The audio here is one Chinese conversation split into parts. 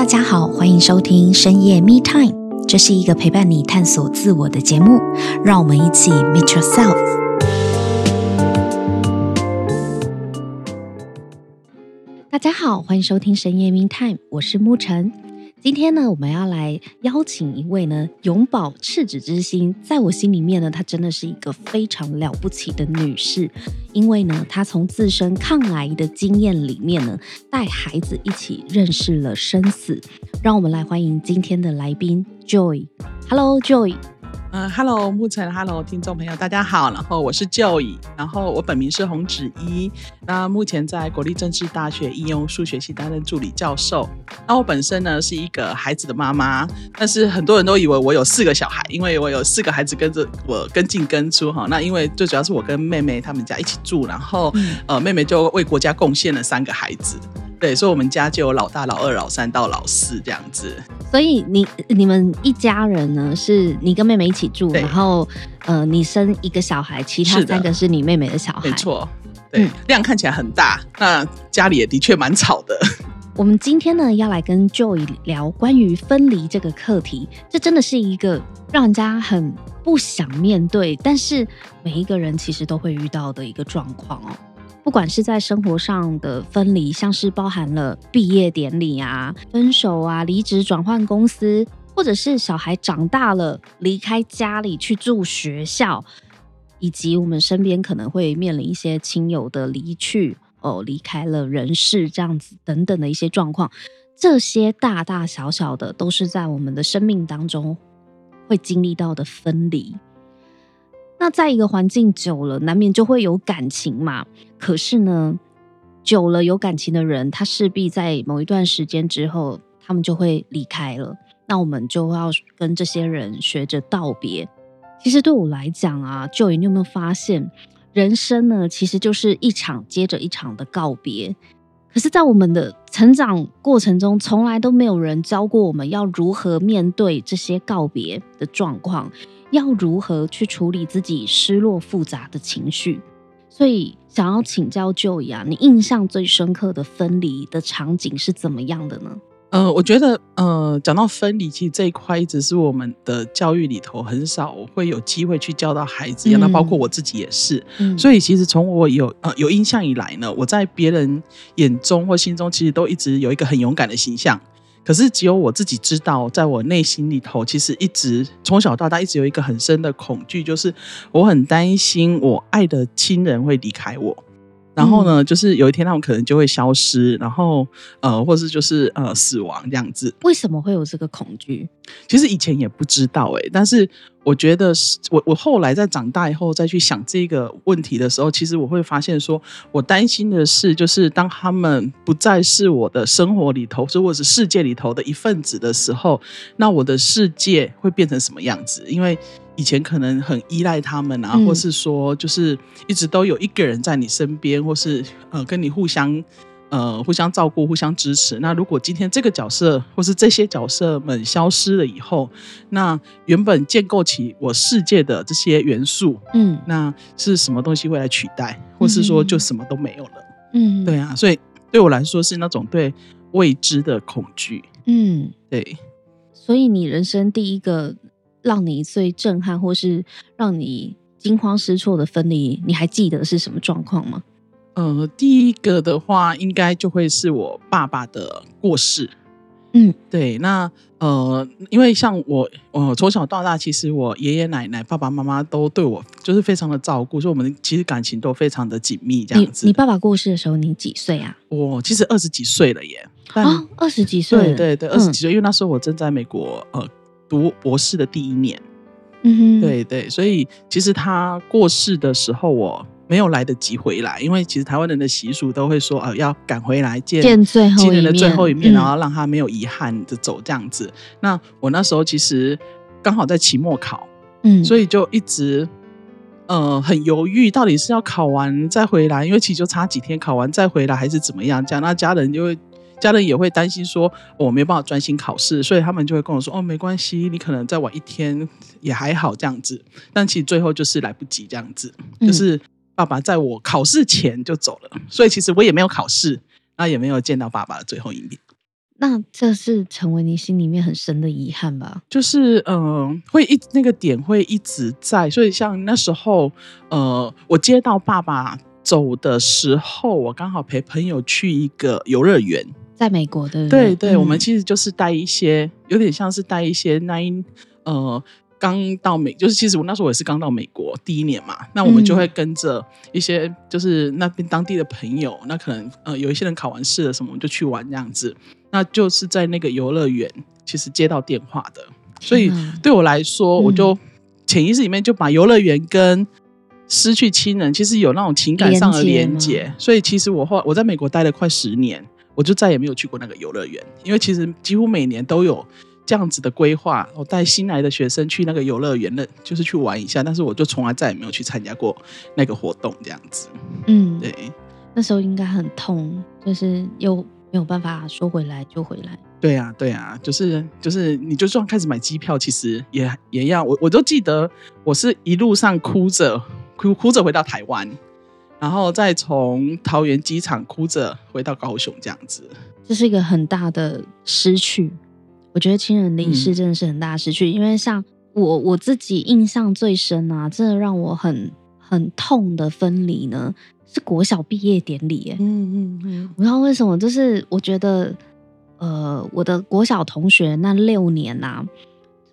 大家好，欢迎收听深夜 Me Time，这是一个陪伴你探索自我的节目，让我们一起 Meet Yourself。大家好，欢迎收听深夜 Me Time，我是沐晨。今天呢，我们要来邀请一位呢，永葆赤子之心，在我心里面呢，她真的是一个非常了不起的女士，因为呢，她从自身抗癌的经验里面呢，带孩子一起认识了生死。让我们来欢迎今天的来宾 Joy。Hello，Joy。嗯，Hello，沐晨，Hello，听众朋友，大家好。然后我是 Joy，然后我本名是洪芷依。那目前在国立政治大学应用数学系担任助理教授。那我本身呢是一个孩子的妈妈，但是很多人都以为我有四个小孩，因为我有四个孩子跟着我跟进跟出哈。那因为最主要是我跟妹妹他们家一起住，然后、嗯、呃妹妹就为国家贡献了三个孩子。对，所以我们家就有老大、老二、老三到老四这样子。所以你你们一家人呢，是你跟妹妹一起住，然后呃，你生一个小孩，其他三个是你妹妹的小孩。没错，对，嗯、量看起来很大，那家里也的确蛮吵的。我们今天呢，要来跟 Joy 聊关于分离这个课题，这真的是一个让人家很不想面对，但是每一个人其实都会遇到的一个状况哦。不管是在生活上的分离，像是包含了毕业典礼啊、分手啊、离职转换公司，或者是小孩长大了离开家里去住学校，以及我们身边可能会面临一些亲友的离去哦，离开了人世这样子等等的一些状况，这些大大小小的都是在我们的生命当中会经历到的分离。那在一个环境久了，难免就会有感情嘛。可是呢，久了有感情的人，他势必在某一段时间之后，他们就会离开了。那我们就要跟这些人学着道别。其实对我来讲啊，Joy，你有没有发现，人生呢，其实就是一场接着一场的告别。可是，在我们的成长过程中，从来都没有人教过我们要如何面对这些告别的状况。要如何去处理自己失落复杂的情绪？所以想要请教舅爷啊，你印象最深刻的分离的场景是怎么样的呢？呃，我觉得，呃，讲到分离，其实这一块一直是我们的教育里头很少会有机会去教到孩子，那、嗯、包括我自己也是。嗯、所以其实从我有呃有印象以来呢，我在别人眼中或心中，其实都一直有一个很勇敢的形象。可是只有我自己知道，在我内心里头，其实一直从小到大一直有一个很深的恐惧，就是我很担心我爱的亲人会离开我。然后呢，就是有一天他们可能就会消失，然后呃，或是就是呃死亡这样子。为什么会有这个恐惧？其实以前也不知道哎、欸，但是我觉得是我我后来在长大以后再去想这个问题的时候，其实我会发现说，我担心的是，就是当他们不再是我的生活里头，或者是世界里头的一份子的时候，那我的世界会变成什么样子？因为以前可能很依赖他们啊，或是说就是一直都有一个人在你身边，或是呃跟你互相呃互相照顾、互相支持。那如果今天这个角色或是这些角色们消失了以后，那原本建构起我世界的这些元素，嗯，那是什么东西会来取代，或是说就什么都没有了？嗯，对啊，所以对我来说是那种对未知的恐惧。嗯，对。所以你人生第一个。让你最震撼，或是让你惊慌失措的分离，你还记得是什么状况吗？呃，第一个的话，应该就会是我爸爸的过世。嗯，对。那呃，因为像我，我从小到大，其实我爷爷奶奶、爸爸妈妈都对我就是非常的照顾，所以我们其实感情都非常的紧密。这样子。你，你爸爸过世的时候，你几岁啊？我其实二十几岁了耶。哦，二十几岁。对对对，二十几岁，嗯，因为那时候我正在美国呃。读博士的第一年，嗯哼，对对，所以其实他过世的时候，我没有来得及回来，因为其实台湾人的习俗都会说，呃，要赶回来见见最后亲人的最后一面，然后让他没有遗憾的走这样子。嗯。那我那时候其实刚好在期末考，嗯，所以就一直呃很犹豫，到底是要考完再回来，因为其实就差几天考完再回来，还是怎么样？这样，那家人就会。家人也会担心说，我没办法专心考试，所以他们就会跟我说：“哦，没关系，你可能再晚一天也还好这样子。”但其实最后就是来不及这样子，就是爸爸在我考试前就走了，所以其实我也没有考试，那也没有见到爸爸的最后一面。那这是成为你心里面很深的遗憾吧？就是嗯、呃，会一那个点会一直在，所以像那时候，呃，我接到爸爸走的时候，我刚好陪朋友去一个游乐园，在美国的，对对，嗯、我们其实就是带一些，有点像是带一些那一呃。刚到美，就是其实我那时候也是刚到美国第一年嘛，那我们就会跟着一些就是那边当地的朋友，嗯、那可能呃有一些人考完试了什么，我们就去玩这样子。那就是在那个游乐园，其实接到电话的，所以对我来说，嗯、我就潜意识里面就把游乐园跟失去亲人其实有那种情感上的连接。所以其实我后我在美国待了快十年，我就再也没有去过那个游乐园，因为其实几乎每年都有。这样子的规划，我带新来的学生去那个游乐园，那就是去玩一下。但是我就从来再也没有去参加过那个活动，这样子。嗯，对，那时候应该很痛，就是又没有办法说回来就回来。对啊，对啊，就是就是，你就算开始买机票，其实也也要我我都记得，我是一路上哭着哭哭着回到台湾，然后再从桃园机场哭着回到高雄，这样子。这是一个很大的失去。我觉得亲人离世真的是很大的失去，嗯、因为像我我自己印象最深啊，真的让我很很痛的分离呢，是国小毕业典礼。嗯嗯嗯，我不知道为什么，就是我觉得，呃，我的国小同学那六年呐、啊。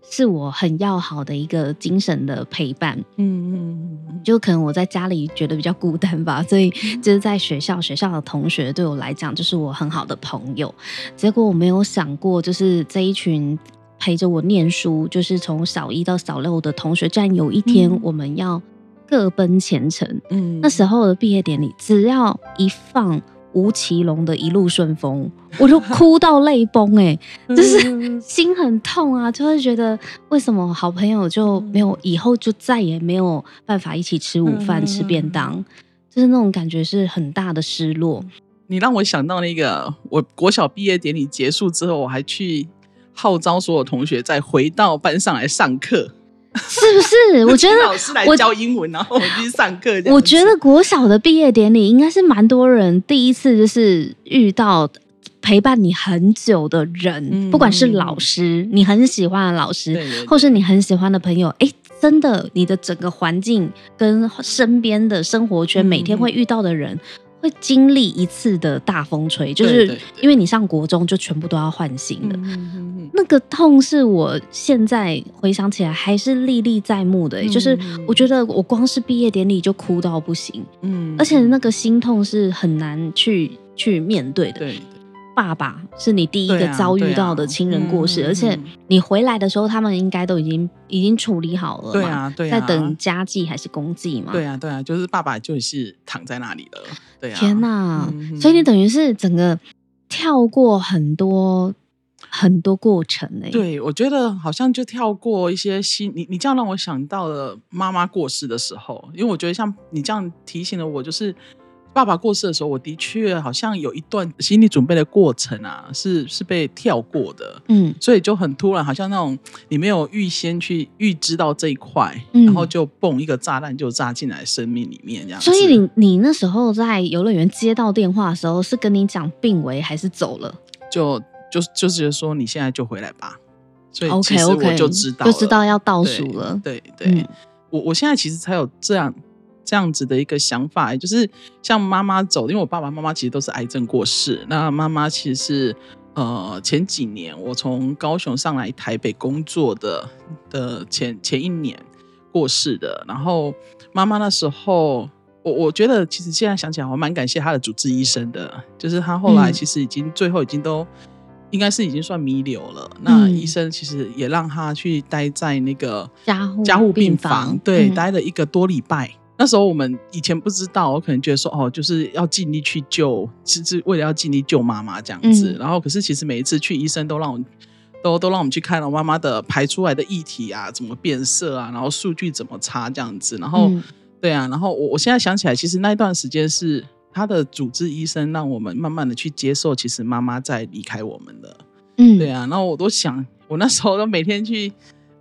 是我很要好的一个精神的陪伴，嗯嗯嗯，就可能我在家里觉得比较孤单吧，所以就是在学校，学校的同学对我来讲就是我很好的朋友。结果我没有想过，就是这一群陪着我念书，就是从小一到小六的同学，居然有一天我们要各奔前程。嗯，那时候的毕业典礼，只要一放。吴奇隆的一路顺风，我就哭到泪崩哎、欸，就是心很痛啊，就会觉得为什么好朋友就没有以后就再也没有办法一起吃午饭、吃便当，就是那种感觉是很大的失落。你让我想到那个，我国小毕业典礼结束之后，我还去号召所有同学再回到班上来上课。是不是？我觉得老师来教英文，然后我去上课。我觉得国小的毕业典礼应该是蛮多人第一次，就是遇到陪伴你很久的人，嗯、不管是老师，你很喜欢的老师，对对对，或是你很喜欢的朋友。哎，真的，你的整个环境跟身边的生活圈，每天会遇到的人。嗯会经历一次的大风吹，就是因为你上国中就全部都要换新的，那个痛是我现在回想起来还是历历在目的。嗯、就是我觉得我光是毕业典礼就哭到不行，嗯，而且那个心痛是很难去去面对的。对。爸爸是你第一个遭遇到的亲人过世，啊啊嗯、而且你回来的时候，他们应该都已经已经处理好了，对啊，对啊，在等家祭还是公祭嘛？对啊，对啊，就是爸爸就是躺在那里了，对啊。天哪！嗯、所以你等于是整个跳过很多很多过程呢、欸。对，我觉得好像就跳过一些心，你你这样让我想到了妈妈过世的时候，因为我觉得像你这样提醒了我，就是。爸爸过世的时候，我的确好像有一段心理准备的过程啊，是是被跳过的，嗯，所以就很突然，好像那种你没有预先去预知到这一块，嗯、然后就蹦一个炸弹就炸进来生命里面这样。所以你你那时候在游乐园接到电话的时候，是跟你讲病危还是走了？就就就是说你现在就回来吧。所以其实我就知道 okay, okay, 就知道要倒数了。对对，对嗯、我我现在其实才有这样。这样子的一个想法，就是像妈妈走，因为我爸爸妈妈其实都是癌症过世。那妈妈其实是呃前几年我从高雄上来台北工作的的前前一年过世的。然后妈妈那时候，我我觉得其实现在想起来，我蛮感谢她的主治医生的，就是她后来其实已经、嗯、最后已经都应该是已经算弥留了。嗯、那医生其实也让她去待在那个加护加护病房，对，嗯、待了一个多礼拜。那时候我们以前不知道，我可能觉得说哦，就是要尽力去救，其实为了要尽力救妈妈这样子。嗯、然后可是其实每一次去医生都让我都都让我们去看了妈妈的排出来的液体啊，怎么变色啊，然后数据怎么差这样子。然后、嗯、对啊，然后我我现在想起来，其实那一段时间是他的主治医生让我们慢慢的去接受，其实妈妈在离开我们的。嗯，对啊。然后我都想，我那时候都每天去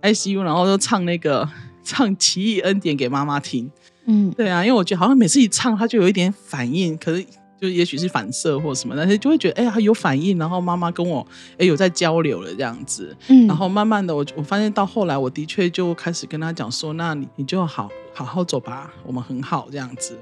ICU，然后都唱那个唱《奇异恩典》给妈妈听。嗯，对啊，因为我觉得好像每次一唱，他就有一点反应，可是就也许是反射或什么，但是就会觉得哎呀有反应，然后妈妈跟我哎有在交流了这样子，嗯，然后慢慢的我我发现到后来，我的确就开始跟他讲说，那你你就好好好走吧，我们很好这样子。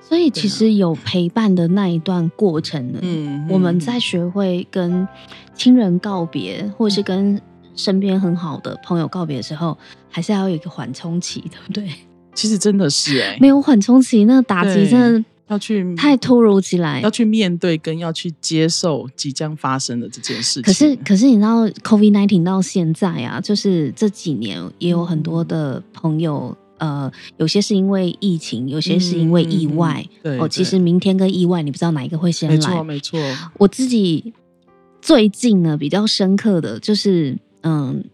所以其实有陪伴的那一段过程呢，嗯，我们在学会跟亲人告别，或是跟身边很好的朋友告别的时候，还是要有一个缓冲期，对不对？其实真的是哎、欸，没有缓冲期，那个打击真的要去太突如其来，要去面对跟要去接受即将发生的这件事情。可是，可是你知道，COVID-19 到现在啊，就是这几年也有很多的朋友。呃，有些是因为疫情，有些是因为意外。嗯、对，哦，其实明天跟意外，你不知道哪一个会先来。没错，没错。我自己最近呢，比较深刻的就是，嗯，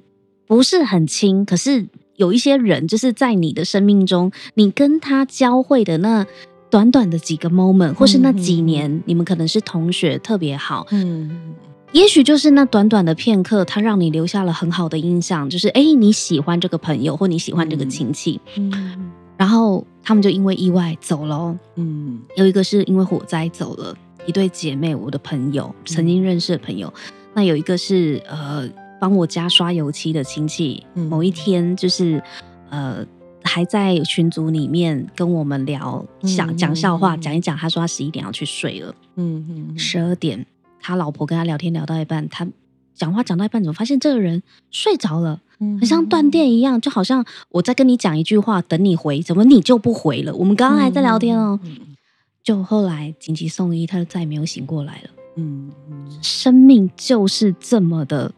不是很亲，可是有一些人，就是在你的生命中，你跟他交汇的那短短的几个 moment，或是那几年，嗯、你们可能是同学，特别好。嗯。也许就是那短短的片刻，他让你留下了很好的印象，就是哎，你喜欢这个朋友，或你喜欢这个亲戚，嗯，然后他们就因为意外走了，嗯，有一个是因为火灾走了，一对姐妹，我的朋友曾经认识的朋友，嗯、那有一个是呃帮我家刷油漆的亲戚，嗯、某一天就是呃还在群组里面跟我们聊，想讲笑话，讲一讲，他说他十一点要去睡了，嗯嗯，十二点。他老婆跟他聊天聊到一半，他讲话讲到一半，怎么发现这个人睡着了？很像断电一样，就好像我在跟你讲一句话，等你回，怎么你就不回了？我们刚刚还在聊天哦，就后来紧急送医，他就再也没有醒过来了。嗯，生命就是这么的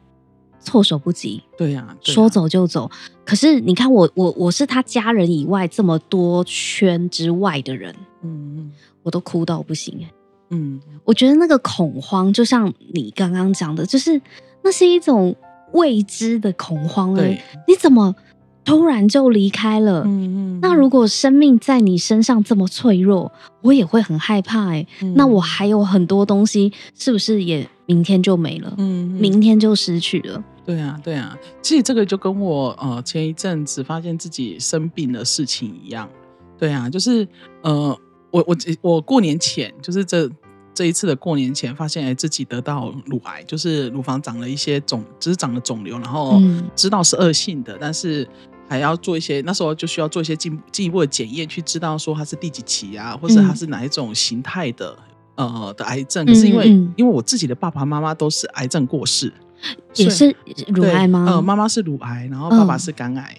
措手不及。对呀，说走就走。可是你看我，我我是他家人以外这么多圈之外的人，嗯，我都哭到不行哎。嗯，我觉得那个恐慌，就像你刚刚讲的，就是那是一种未知的恐慌。对，你怎么突然就离开了？嗯嗯。那如果生命在你身上这么脆弱，我也会很害怕。哎，那我还有很多东西，是不是也明天就没了？嗯，明天就失去了。对啊，对啊。其实这个就跟我呃前一阵子发现自己生病的事情一样。对啊，就是呃，我我我过年前就是这。这一次的过年前，发现哎自己得到乳癌，就是乳房长了一些肿，只是长了肿瘤，然后知道是恶性的，但是还要做一些，那时候就需要做一些进进一步的检验，去知道说它是第几期啊，或者它是哪一种形态的呃的癌症。可是因为因为我自己的爸爸妈妈都是癌症过世，也是乳癌吗？呃，妈妈是乳癌，然后爸爸是肝癌，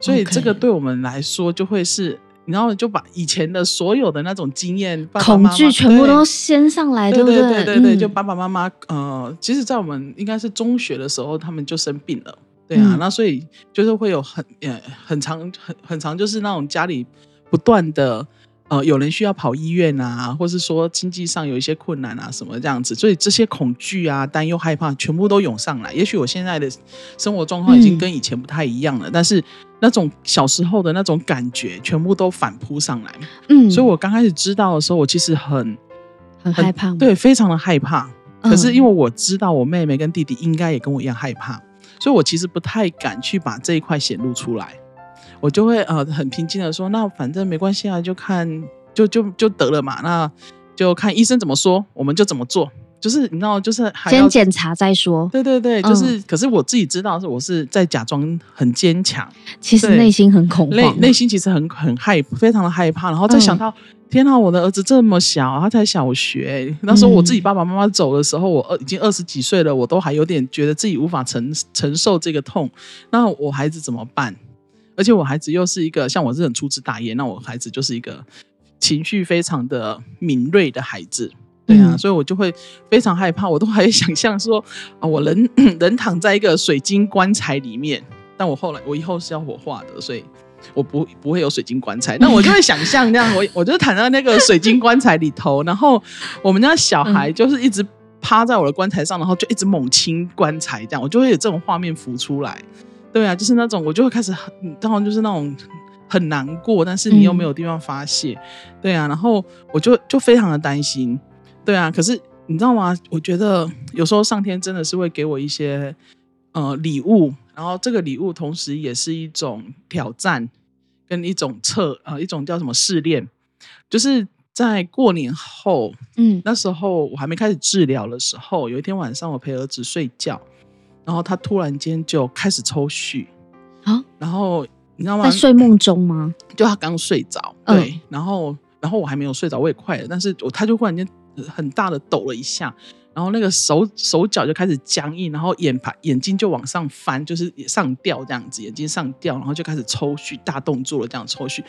所以这个对我们来说就会是。然后就把以前的所有的那种经验、爸爸妈妈恐惧全部都掀上来，对不对？对对对对，就爸爸妈妈，呃，其实，在我们应该是中学的时候，他们就生病了，对啊，那所以就是会有很呃很长很很长，就是那种家里不断的。呃，有人需要跑医院啊，或是说经济上有一些困难啊，什么这样子，所以这些恐惧啊、担忧、害怕，全部都涌上来。也许我现在的生活状况已经跟以前不太一样了，嗯、但是那种小时候的那种感觉，全部都反扑上来。嗯，所以我刚开始知道的时候，我其实很很害怕，对，非常的害怕。可是因为我知道我妹妹跟弟弟应该也跟我一样害怕，所以我其实不太敢去把这一块显露出来。我就会呃很平静的说，那反正没关系啊，就看就就就得了嘛，那就看医生怎么说，我们就怎么做。就是你知道，就是还先检查再说。对对对，就是，嗯、可是我自己知道是我是在假装很坚强，其实内心很恐慌，内内心其实很很害，非常的害怕。然后再想到，嗯、天哪，我的儿子这么小，他才小学，那时候我自己爸爸妈妈走的时候，我二已经二十几岁了，我都还有点觉得自己无法承承受这个痛。那我孩子怎么办？而且我孩子又是一个像我是很粗枝大叶，那我孩子就是一个情绪非常的敏锐的孩子，对啊，嗯、所以我就会非常害怕，我都还想象说啊，我人 人躺在一个水晶棺材里面，但我后来我以后是要火化的，所以我不不会有水晶棺材，那我就会 想象那样，我我就躺在那个水晶棺材里头，然后我们家小孩就是一直趴在我的棺材上，然后就一直猛亲棺材，这样我就会有这种画面浮出来。对啊，就是那种我就会开始很，当然就是那种很难过，但是你又没有地方发泄，嗯、对啊，然后我就就非常的担心，对啊，可是你知道吗？我觉得有时候上天真的是会给我一些呃礼物，然后这个礼物同时也是一种挑战跟一种测呃一种叫什么试炼，就是在过年后，嗯，那时候我还没开始治疗的时候，有一天晚上我陪儿子睡觉，然后他突然间就开始抽搐，啊，然后你知道吗？在睡梦中吗？就他刚睡着，对，嗯、然后然后我还没有睡着，我也快了，但是我他就忽然间很大的抖了一下。然后那个手手脚就开始僵硬，然后眼盘眼睛就往上翻，就是上吊这样子，眼睛上吊，然后就开始抽搐，大动作了这样抽搐。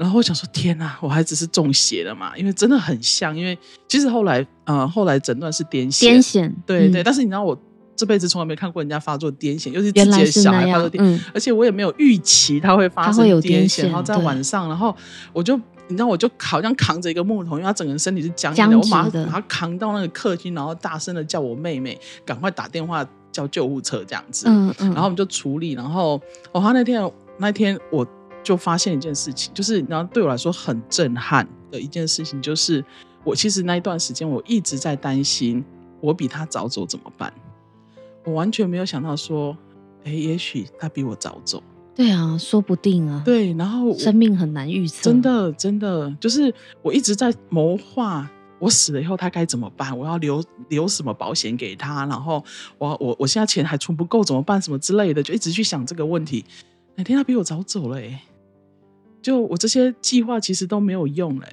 然后我想说，天哪，我孩子是中邪了嘛？因为真的很像，因为其实后来呃后来诊断是癫痫，癫痫，对对。但是你知道我这辈子从来没看过人家发作癫痫，尤其是自己的小孩发作癫而且我也没有预期他会发生癫痫，然后在晚上，然后我就。你知道，我就好像扛着一个木头，因为他整个人身体是僵硬的，我马上把他扛到那个客厅，然后大声的叫我妹妹赶快打电话叫救护车这样子。嗯嗯。然后我们就处理，然后哦，他那天那天我就发现一件事情，就是然后对我来说很震撼的一件事情，就是我其实那一段时间我一直在担心，我比他早走怎么办？我完全没有想到说，哎，也许他比我早走。对啊，说不定啊。对，然后生命很难预测。真的，真的，就是我一直在谋划，我死了以后他该怎么办？我要留留什么保险给他？然后我我我现在钱还存不够怎么办？什么之类的，就一直去想这个问题。哪天他比我早走了，哎，就我这些计划其实都没有用了。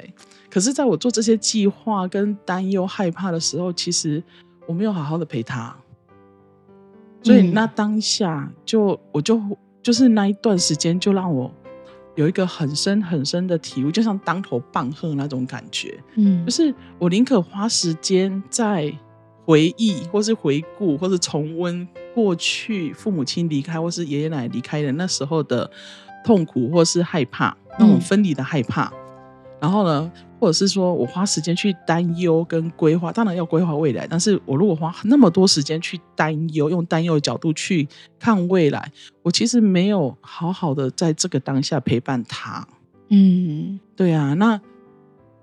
可是，在我做这些计划跟担忧、害怕的时候，其实我没有好好的陪他。所以那当下就我就。就是那一段时间，就让我有一个很深很深的体悟，就像当头棒喝那种感觉。嗯，就是我宁可花时间在回忆，或是回顾，或是重温过去父母亲离开，或是爷爷奶奶离开的那时候的痛苦，或是害怕，那种分离的害怕。嗯然后呢，或者是说我花时间去担忧跟规划，当然要规划未来。但是我如果花那么多时间去担忧，用担忧的角度去看未来，我其实没有好好的在这个当下陪伴他。嗯，对啊。那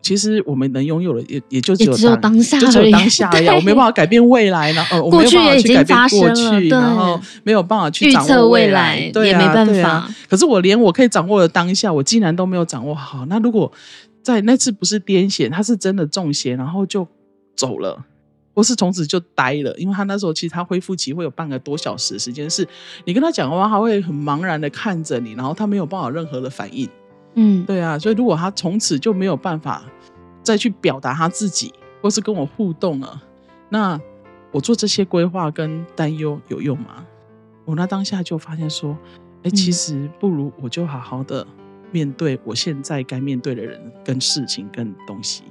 其实我们能拥有的也也就只有当，下，就只有当下而已。我没办法改变未来，然后 我没有办法去改变过去，然后没有办法去掌握未来，对啊，也没办法。可是我连我可以掌握的当下，我竟然都没有掌握好。那如果在那次不是癫痫，他是真的中邪，然后就走了，或是从此就呆了。因为他那时候其实他恢复期会有半个多小时的时间，是你跟他讲话，他会很茫然的看着你，然后他没有办法任何的反应。嗯，对啊，所以如果他从此就没有办法再去表达他自己，或是跟我互动了，那我做这些规划跟担忧有用吗？我那当下就发现说，哎，其实不如我就好好的。面对我现在该面对的人、跟事情、跟东西，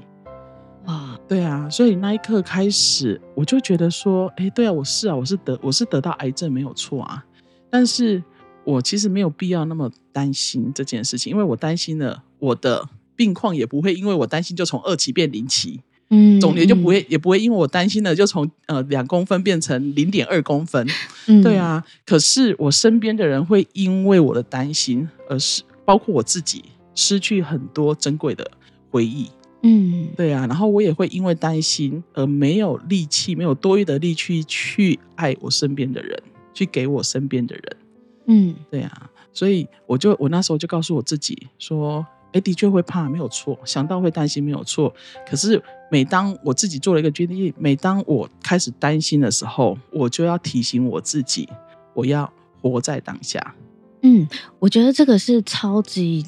啊，对啊，所以那一刻开始，我就觉得说，哎，对啊，我是啊，我是得我是得到癌症没有错啊，但是我其实没有必要那么担心这件事情，因为我担心了，我的病况也不会因为我担心就从二期变零期，嗯，总结就不会也不会因为我担心了就从呃两公分变成零点二公分，嗯，对啊，可是我身边的人会因为我的担心而失。包括我自己失去很多珍贵的回忆，嗯，对啊，然后我也会因为担心而没有力气，没有多余的力气去爱我身边的人，去给我身边的人，嗯，对啊，所以我就我那时候就告诉我自己说，哎，的确会怕，没有错，想到会担心没有错，可是每当我自己做了一个决定，每当我开始担心的时候，我就要提醒我自己，我要活在当下。嗯，我觉得这个是超级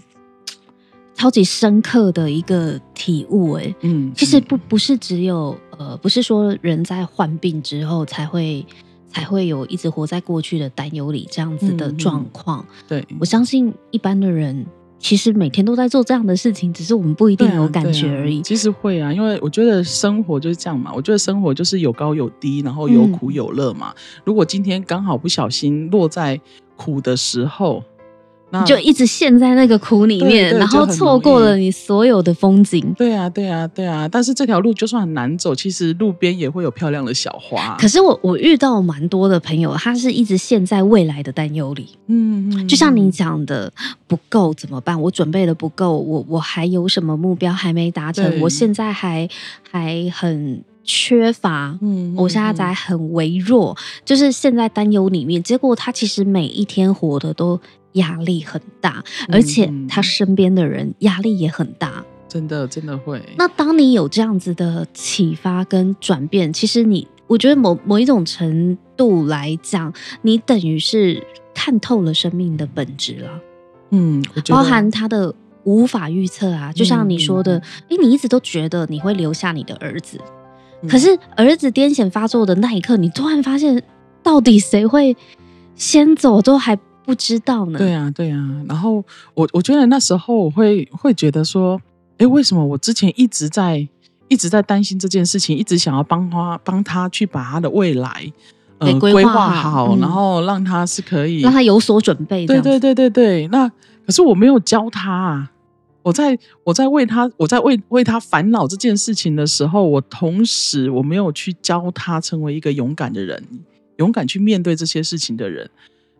超级深刻的一个体悟，哎，嗯，其实不。不是只有呃，不是说人在患病之后才会才会有一直活在过去的担忧里这样子的状况。嗯。嗯、对，我相信一般的人其实每天都在做这样的事情，只是我们不一定有感觉而已。啊啊、其实会啊，因为我觉得生活就是这样嘛，我觉得生活就是有高有低，然后有苦有乐嘛。嗯、如果今天刚好不小心落在苦的时候，那就一直陷在那个苦里面，然后错过了你所有的风景。对啊，对啊，对啊！但是这条路就算很难走，其实路边也会有漂亮的小花。可是我我遇到蛮多的朋友，他是一直陷在未来的担忧里。嗯嗯，就像你讲的，不够怎么办？我准备的不够，我我还有什么目标还没达成？我现在还还很。缺乏，嗯，我现在在很微弱，就是陷在担忧里面。结果他其实每一天活的都压力很大，而且他身边的人压力也很大。真的真的会。那当你有这样子的启发跟转变，其实你，我觉得某某一种程度来讲，你等于是看透了生命的本质了。嗯，包含他的无法预测啊，就像你说的，哎、嗯，你一直都觉得你会留下你的儿子，嗯、可是儿子癫痫发作的那一刻，你突然发现，到底谁会先走都还不知道呢？对啊，对啊。然后我我觉得那时候我会会觉得说，哎，为什么我之前一直在一直在担心这件事情，一直想要帮他帮他去把他的未来呃规划好，好，然后让他是可以让他有所准备。对对对对对。那可是我没有教他啊。我在我在为他我在为为他烦恼这件事情的时候，我同时我没有去教他成为一个勇敢的人，勇敢去面对这些事情的人。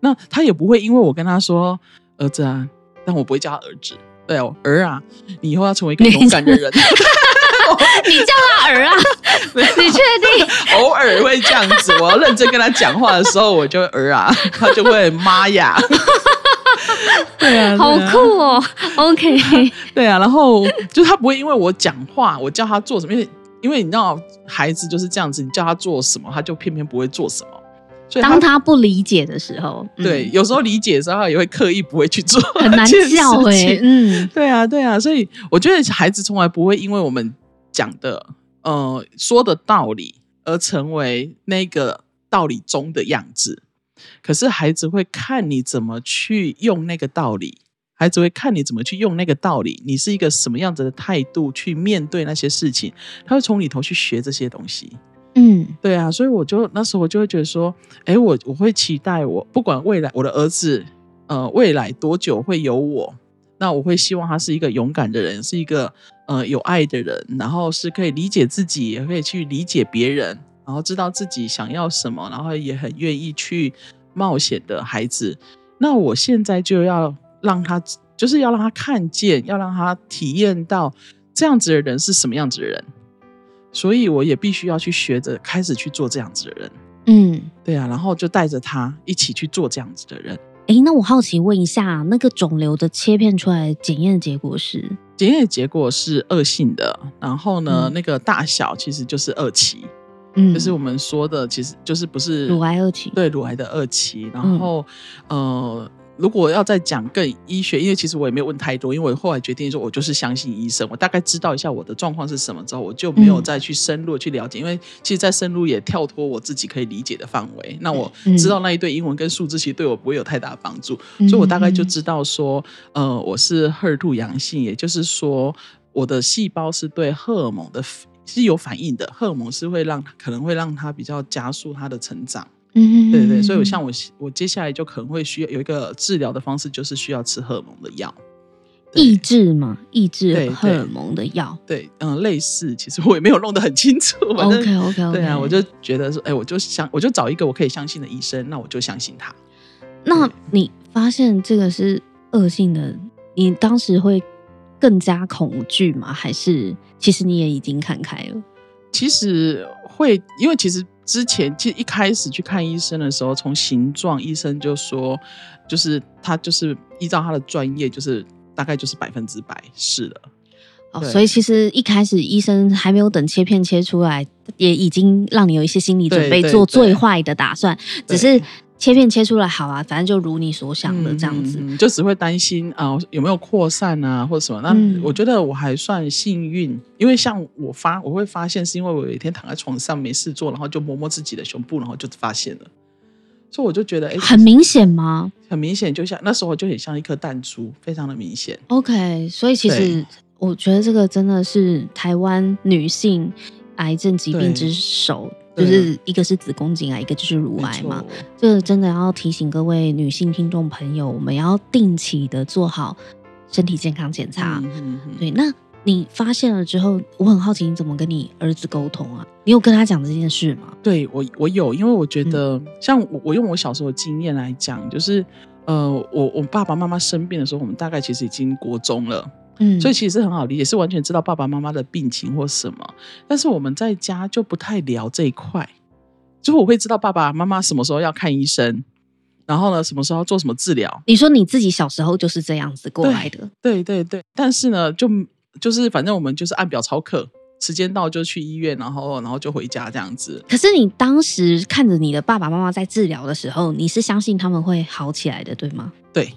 那他也不会因为我跟他说儿子啊，但我不会叫他儿子，对哦，儿啊，你以后要成为一个勇敢的人。你叫他儿啊？你确定？偶尔会这样子，我要认真跟他讲话的时候，我就儿啊，他就会妈呀。对啊，好酷哦。OK，对啊，然后就他不会因为我讲话，我叫他做什么，因为因为你知道孩子就是这样子，你叫他做什么，他就偏偏不会做什么。所以他当他不理解的时候，对，有时候理解的时候，他也会刻意不会去做，很难教哎、欸。嗯，对啊，对啊，所以我觉得孩子从来不会因为我们讲的呃说的道理而成为那个道理中的样子。可是孩子会看你怎么去用那个道理，孩子会看你怎么去用那个道理，你是一个什么样子的态度去面对那些事情，他会从里头去学这些东西。嗯，对啊，所以我就那时候我就会觉得说，哎，我我会期待我不管未来我的儿子，呃，未来多久会有我，那我会希望他是一个勇敢的人，是一个呃有爱的人，然后是可以理解自己，也可以去理解别人。然后知道自己想要什么，然后也很愿意去冒险的孩子，那我现在就要让他，就是要让他看见，要让他体验到这样子的人是什么样子的人，所以我也必须要去学着开始去做这样子的人。嗯，对啊，然后就带着他一起去做这样子的人。诶，那我好奇问一下，那个肿瘤的切片出来检验的结果是？检验的结果是恶性的，然后呢，嗯、那个大小其实就是二期。嗯，就是我们说的，其实就是不是乳癌二期，对，乳癌的二期。然后，嗯、呃，如果要再讲更医学，因为其实我也没有问太多，因为我后来决定说，我就是相信医生，我大概知道一下我的状况是什么之后，我就没有再去深入去了解，嗯、因为其实再深入也跳脱我自己可以理解的范围。那我知道那一对英文跟数字，其实对我不会有太大的帮助，嗯、所以我大概就知道说，呃，我是 HER2 阳性，也就是说，我的细胞是对荷尔蒙的。是有反应的，荷尔蒙是会让可能会让它比较加速它的成长，嗯，对对，所以我像我我接下来就可能会需要有一个治疗的方式，就是需要吃荷尔蒙的药，抑制嘛，抑制荷尔蒙的药，对，嗯，类似，其实我也没有弄得很清楚，OK OK OK，对啊，我就觉得说，哎，我就想，我就找一个我可以相信的医生，那我就相信他。那你发现这个是恶性的，你当时会更加恐惧吗？还是？其实你也已经看开了。其实会，因为其实之前其实一开始去看医生的时候，从形状医生就说，就是他就是依照他的专业，就是大概就是百分之百是了。哦，所以其实一开始医生还没有等切片切出来，也已经让你有一些心理准备，做最坏的打算，只是。切片切出来好啊，反正就如你所想的这样子，嗯、就只会担心啊、呃、有没有扩散啊或者什么。那我觉得我还算幸运，嗯、因为像我发我会发现是因为我有一天躺在床上没事做，然后就摸摸自己的胸部，然后就发现了，所以我就觉得哎，很明显吗？很明显，就像那时候就很像一颗弹珠，非常的明显。OK，所以其实我觉得这个真的是台湾女性癌症疾病之首。就是一个是子宫颈癌，一个就是乳癌嘛。这个真的要提醒各位女性听众朋友，我们要定期的做好身体健康检查。嗯嗯嗯、对，那你发现了之后，我很好奇，你怎么跟你儿子沟通啊？你有跟他讲这件事吗？对我，我有，因为我觉得，像我，我用我小时候的经验来讲，就是呃，我我爸爸妈妈生病的时候，我们大概其实已经国中了。嗯，所以其实很好理解，是完全知道爸爸妈妈的病情或什么，但是我们在家就不太聊这一块，就我会知道爸爸妈妈什么时候要看医生，然后呢，什么时候要做什么治疗。你说你自己小时候就是这样子过来的，对对对，对，但是呢，就就是反正我们就是按表操课，时间到就去医院，然后然后就回家这样子。可是你当时看着你的爸爸妈妈在治疗的时候，你是相信他们会好起来的，对吗？对，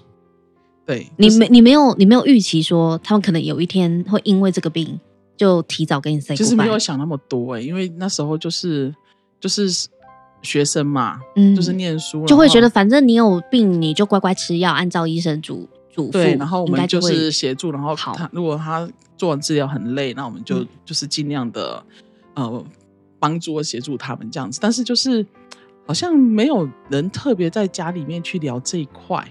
对，你没你没有你没有预期说他们可能有一天会因为这个病就提早跟你 say goodbye。其实没有想那么多哎、欸，因为那时候就是就是。学生嘛，嗯，就是念书，就会觉得反正你有病，你就乖乖吃药，按照医生嘱嘱咐。对，然后我们就是协助，然后他如果他做完治疗很累，那我们就、嗯、就是尽量的呃帮助和协助他们这样子。但是就是好像没有人特别在家里面去聊这一块，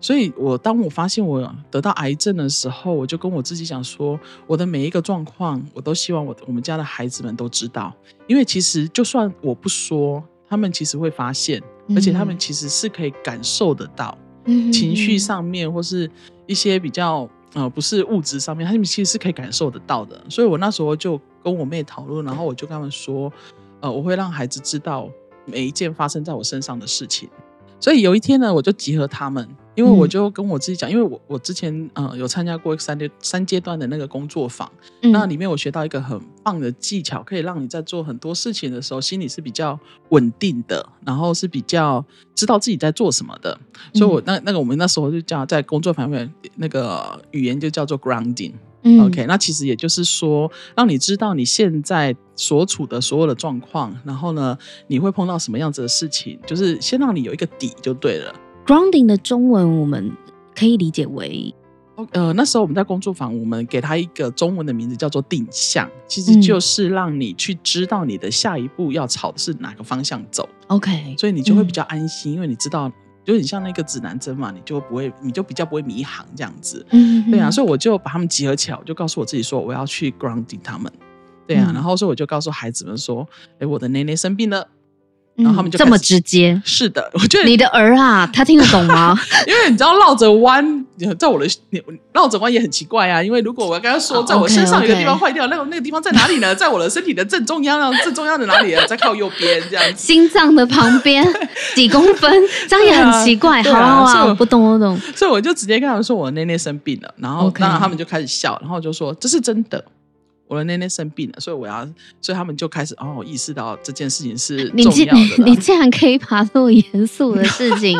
所以我当我发现我得到癌症的时候，我就跟我自己讲说，我的每一个状况，我都希望我我们家的孩子们都知道，因为其实就算我不说。他们其实会发现，而且他们其实是可以感受得到，嗯、情绪上面或是一些比较呃不是物质上面，他们其实是可以感受得到的。所以我那时候就跟我妹讨论，然后我就跟他们说，呃，我会让孩子知道每一件发生在我身上的事情。所以有一天呢，我就集合他们。因为我就跟我自己讲，因为我我之前呃有参加过三阶三阶段的那个工作坊，嗯，那里面我学到一个很棒的技巧，可以让你在做很多事情的时候，心里是比较稳定的，然后是比较知道自己在做什么的。所以我那那个我们那时候就叫在工作坊里面那个语言就叫做 grounding。嗯，OK，那其实也就是说，让你知道你现在所处的所有的状况，然后呢，你会碰到什么样子的事情，就是先让你有一个底就对了。Grounding 的中文我们可以理解为，呃，那时候我们在工作坊，我们给他一个中文的名字叫做定向，其实就是让你去知道你的下一步要朝的是哪个方向走。OK，所以你就会比较安心，嗯、因为你知道，就很像那个指南针嘛，你就不会，你就比较不会迷航这样子。嗯，对啊，所以我就把他们集合起来，我就告诉我自己说，我要去 Grounding 他们。对啊，嗯、然后所以我就告诉孩子们说，哎，我的奶奶生病了。然后他们就、嗯、这么直接，是的，我觉得你的儿啊，他听得懂吗？因为你知道绕着弯，在我的绕着弯也很奇怪啊。因为如果我要跟他说，在我身上有个地方坏掉，那个那个地方在哪里呢？在我的身体的正中央，正中央的哪里啊？在靠右边这样子，心脏的旁边几公分，这样也很奇怪。好啊，好啊，我不懂，我懂。所以我就直接跟他们说，我奶奶生病了，然后当然他们就开始笑，然后就说这是真的。我的奶奶生病了，所以我要，所以他们就开始哦，意识到这件事情是重要的。你你竟然可以把这么严肃的事情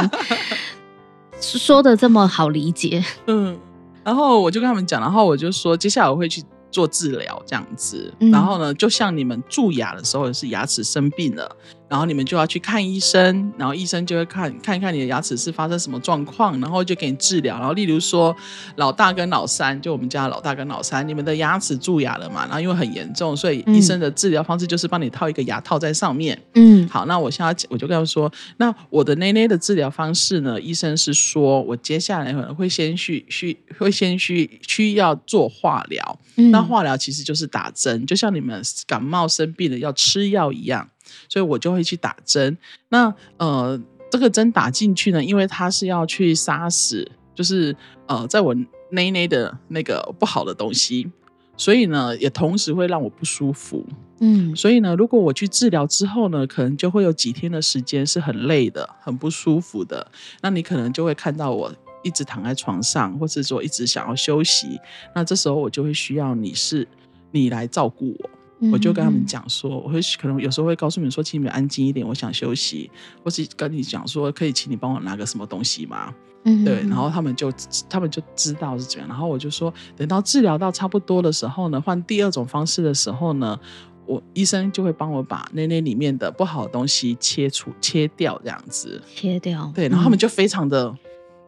说的这么好理解，嗯。然后我就跟他们讲，然后我就说，接下来我会去做治疗，这样子。然后呢，就像你们蛀牙的时候是牙齿生病了。然后你们就要去看医生，然后医生就会看看一看你的牙齿是发生什么状况，然后就给你治疗。然后例如说老大跟老三，就我们家老大跟老三，你们的牙齿蛀牙了嘛？然后因为很严重，所以医生的治疗方式就是帮你套一个牙套在上面。嗯，好，那我现在我就跟他说，那我的奶奶的治疗方式呢？医生是说我接下来可能会先去需会先去需要做化疗。嗯，那化疗其实就是打针，就像你们感冒生病了要吃药一样。所以我就会去打针。那呃，这个针打进去呢，因为它是要去杀死，就是呃，在我内内的那个不好的东西，所以呢，也同时会让我不舒服。嗯，所以呢，如果我去治疗之后呢，可能就会有几天的时间是很累的、很不舒服的。那你可能就会看到我一直躺在床上，或是说一直想要休息。那这时候我就会需要你是你来照顾我。我就跟他们讲说，我会可能有时候会告诉你们说，请你们安静一点，我想休息，或是跟你讲说，可以请你帮我拿个什么东西吗？嗯，对，然后他们就他们就知道是怎样，然后我就说，等到治疗到差不多的时候呢，换第二种方式的时候呢，我医生就会帮我把那那里面的不好的东西切除、切掉，这样子，切掉，对，然后他们就非常的。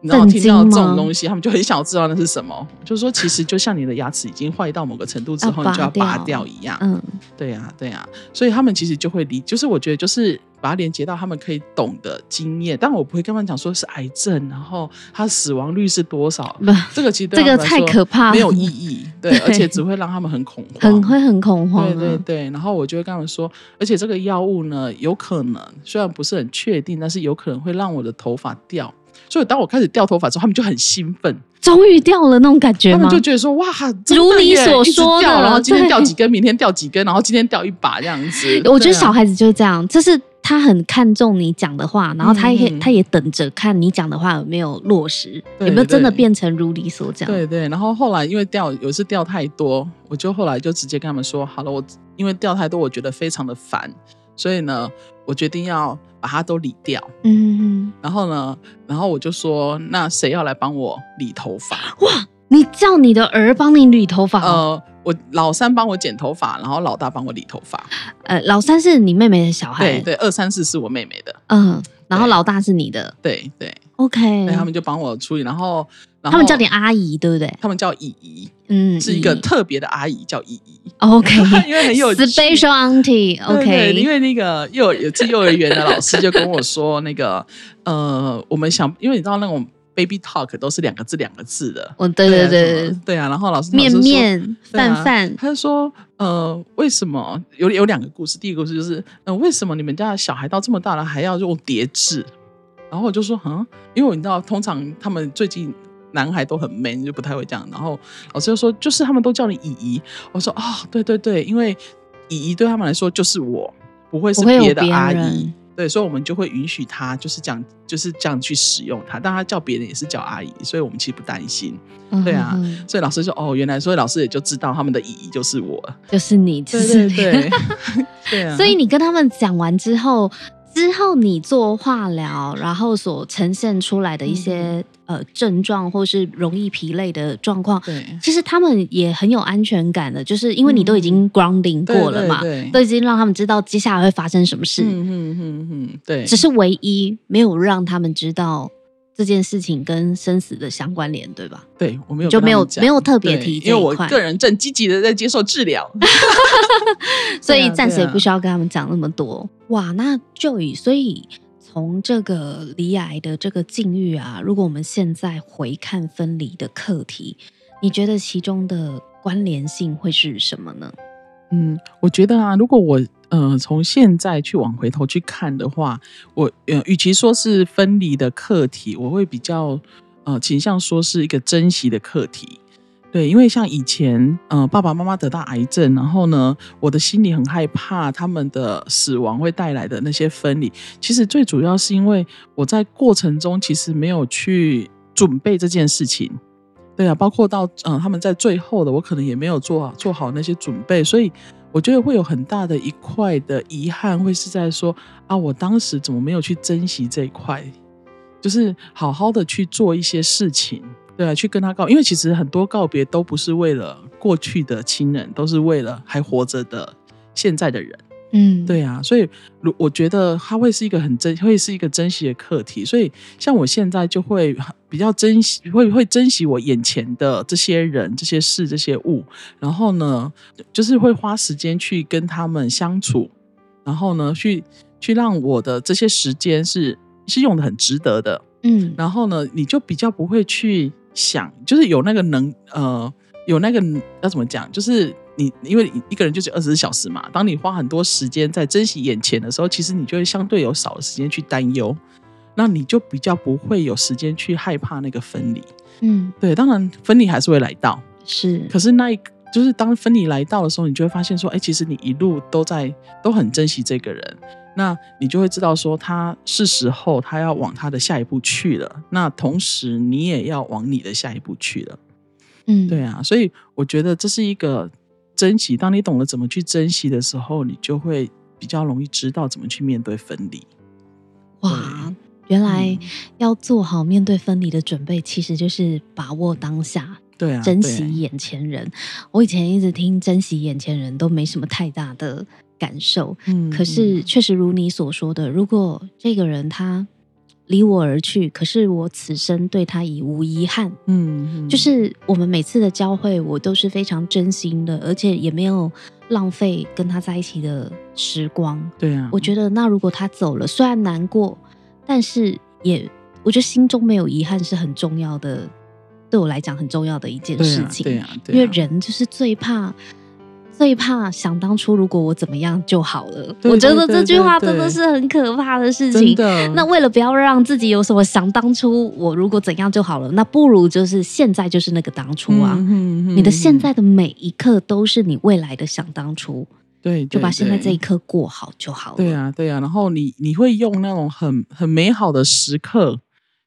然后听到这种东西，他们就很想要知道那是什么。就是说，其实就像你的牙齿已经坏到某个程度之后，你就要拔掉一样。嗯，对呀，对呀。所以他们其实就会理，就是我觉得就是把它连接到他们可以懂的经验。但我不会跟他们讲说是癌症，然后它死亡率是多少。不，这个其实这个太可怕，没有意义。对，而且只会让他们很恐慌，很会很恐慌。对对对。然后我就会跟他们说，而且这个药物呢，有可能虽然不是很确定，但是有可能会让我的头发掉。所以当我开始掉头发之后，他们就很兴奋，终于掉了那种感觉吗？他们就觉得说：“哇，如你所说的，然后今天掉几根，明天掉几根，然后今天掉一把这样子。”我觉得小孩子就是这样，这是他很看重你讲的话，然后他也、嗯、他也等着看你讲的话有没有落实，对有没有真的变成如你所讲。对对，然后后来因为掉有一次调太多，我就后来就直接跟他们说，好了，我因为掉太多，我觉得非常的烦，所以呢，我决定要把它都理掉。嗯，然后呢，然后我就说，那谁要来帮我理头发？哇！你叫你的儿帮你理头发？呃，我老三帮我剪头发，然后老大帮我理头发。呃，老三是你妹妹的小孩，对对，二三四是我妹妹的。嗯，然后老大是你的，对对，OK，他们就帮我处理，然后，然后他们叫你阿姨，对不对？他们叫姨姨，嗯，是一个特别的阿姨，叫姨姨。OK，因为很有 special auntie，OK，因为那个幼有次幼儿园的老师就跟我说，那个呃，我们想，因为你知道那种。Baby talk 都是两个字两个字的，哦，对对对对啊，然后老师面面饭饭，他就说，呃，为什么有有两个故事？第一个故事就是，呃，为什么你们家的小孩到这么大了还要用叠字？然后我就说，嗯，因为你知道，通常他们最近男孩都很 man，就不太会这样。然后老师就说，就是他们都叫你姨姨。我说，哦，对对对，因为姨姨对他们来说就是我，不会是别的阿姨。对，所以我们就会允许他就是这样，就是这样去使用他。但他叫别人也是叫阿姨，所以我们其实不担心。对啊，所以老师说哦，原来所以老师也就知道他们的姨姨就是我，就是你，就是对对对，对 啊。所以你跟他们讲完之后。之后你做化疗，然后所呈现出来的一些、嗯、呃症状，或是容易疲累的状况，对，其实他们也很有安全感的，就是因为你都已经 grounding 过了嘛，对对对，都已经让他们知道接下来会发生什么事。嗯嗯嗯嗯，对。只是唯一没有让他们知道这件事情跟生死的相关联，对吧？对，我没有就没有没有特别提因为我个人正积极的在接受治疗 所以暂时也不需要跟他们讲那么多。哇，那 Joy，所以从这个离癌的这个境遇啊，如果我们现在回看分离的课题，你觉得其中的关联性会是什么呢？嗯，我觉得啊，如果我。呃，从现在去往回头去看的话，我呃，与其说是分离的课题，我会比较呃倾向说是一个珍惜的课题。对，因为像以前，呃，爸爸妈妈得到癌症，然后呢，我的心里很害怕他们的死亡会带来的那些分离。其实最主要是因为我在过程中其实没有去准备这件事情。对啊，包括到嗯、呃，他们在最后的，我可能也没有做好做好那些准备，所以。我觉得会有很大的一块的遗憾，会是在说啊，我当时怎么没有去珍惜这一块，就是好好的去做一些事情，对啊，去跟他告，因为其实很多告别都不是为了过去的亲人，都是为了还活着的现在的人。嗯，对啊，所以如我觉得他会是一个很珍，会是一个珍惜的课题。所以像我现在就会比较珍惜，会会珍惜我眼前的这些人、这些事、这些物。然后呢，就是会花时间去跟他们相处，然后呢，去去让我的这些时间是是用的很值得的。嗯，然后呢，你就比较不会去想，就是有那个能呃，有那个要怎么讲，就是。你因为一个人就是二十四小时嘛，当你花很多时间在珍惜眼前的时候，其实你就会相对有少的时间去担忧，那你就比较不会有时间去害怕那个分离。嗯，对，当然分离还是会来到，是。可是那一就是当分离来到的时候，你就会发现说，哎，其实你一路都在都很珍惜这个人，那你就会知道说，他是时候他要往他的下一步去了，那同时你也要往你的下一步去了。嗯，对啊，所以我觉得这是一个。珍惜，当你懂得怎么去珍惜的时候，你就会比较容易知道怎么去面对分离。哇，原来要做好面对分离的准备，其实就是把握当下，对啊，珍惜眼前人。我以前一直听珍惜眼前人都没什么太大的感受，嗯，可是确实如你所说的，如果这个人他。离我而去，可是我此生对他已无遗憾。嗯，嗯，就是我们每次的交汇，我都是非常真心的，而且也没有浪费跟他在一起的时光。对啊，我觉得那如果他走了，虽然难过，但是也我觉得心中没有遗憾是很重要的，对我来讲很重要的一件事情。对啊，对啊，对啊，因为人就是最怕。最怕想当初，如果我怎么样就好了。我觉得这句话真的是很可怕的事情。那为了不要让自己有什么想当初我如果怎样就好了，那不如就是现在就是那个当初啊！你的现在的每一刻都是你未来的想当初。对，对，就把现在这一刻过好就好了。对啊，对啊。然后你你会用那种很很美好的时刻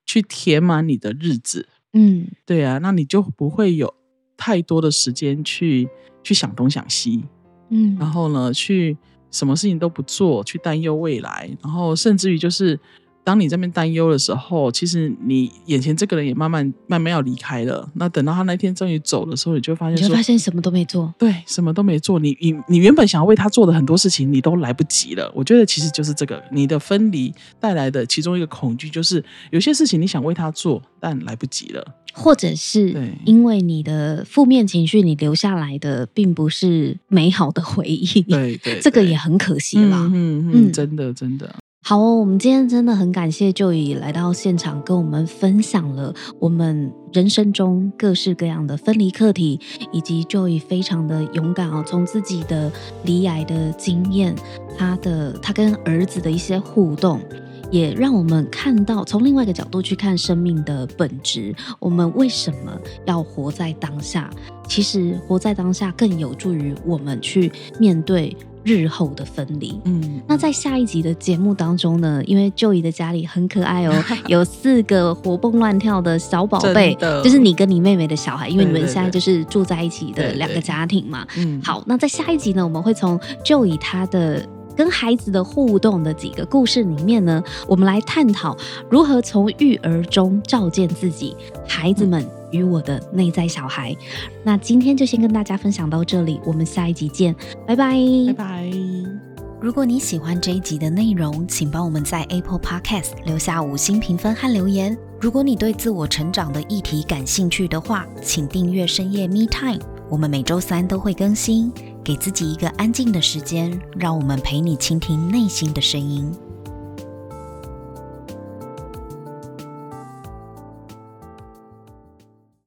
去填满你的日子。嗯，对啊，那你就不会有太多的时间去去想东想西。嗯，然后呢，去什么事情都不做，去担忧未来，然后甚至于就是。当你这边担忧的时候，其实你眼前这个人也慢慢慢慢要离开了。那等到他那天终于走的时候，你就发现，你就发现什么都没做。对，什么都没做。你你你原本想要为他做的很多事情，你都来不及了。我觉得其实就是这个，你的分离带来的其中一个恐惧，就是有些事情你想为他做，但来不及了，或者是因为你的负面情绪，你留下来的并不是美好的回忆。对对，这个也很可惜了。嗯嗯嗯，真的真的。好哦，我们今天真的很感谢 Joy 来到现场，跟我们分享了我们人生中各式各样的分离课题，以及 Joy 非常的勇敢哦，从自己的离癌的经验，他的他跟儿子的一些互动，也让我们看到从另外一个角度去看生命的本质。我们为什么要活在当下？其实活在当下更有助于我们去面对。日后的分离，嗯，那在下一集的节目当中呢，因为 Joy 的家里很可爱哦，有四个活蹦乱跳的小宝贝，就是你跟你妹妹的小孩，因为你们现在就是住在一起的两个家庭嘛，嗯，好，那在下一集呢，我们会从 Joy 他的跟孩子的互动的几个故事里面呢，我们来探讨如何从育儿中照见自己，孩子们。与我的内在小孩，那今天就先跟大家分享到这里，我们下一集见，拜拜，拜拜。如果你喜欢这一集的内容，请帮我们在 Apple Podcast 留下五星评分和留言。如果你对自我成长的议题感兴趣的话，请订阅深夜 Me Time，我们每周三都会更新，给自己一个安静的时间，让我们陪你倾听内心的声音。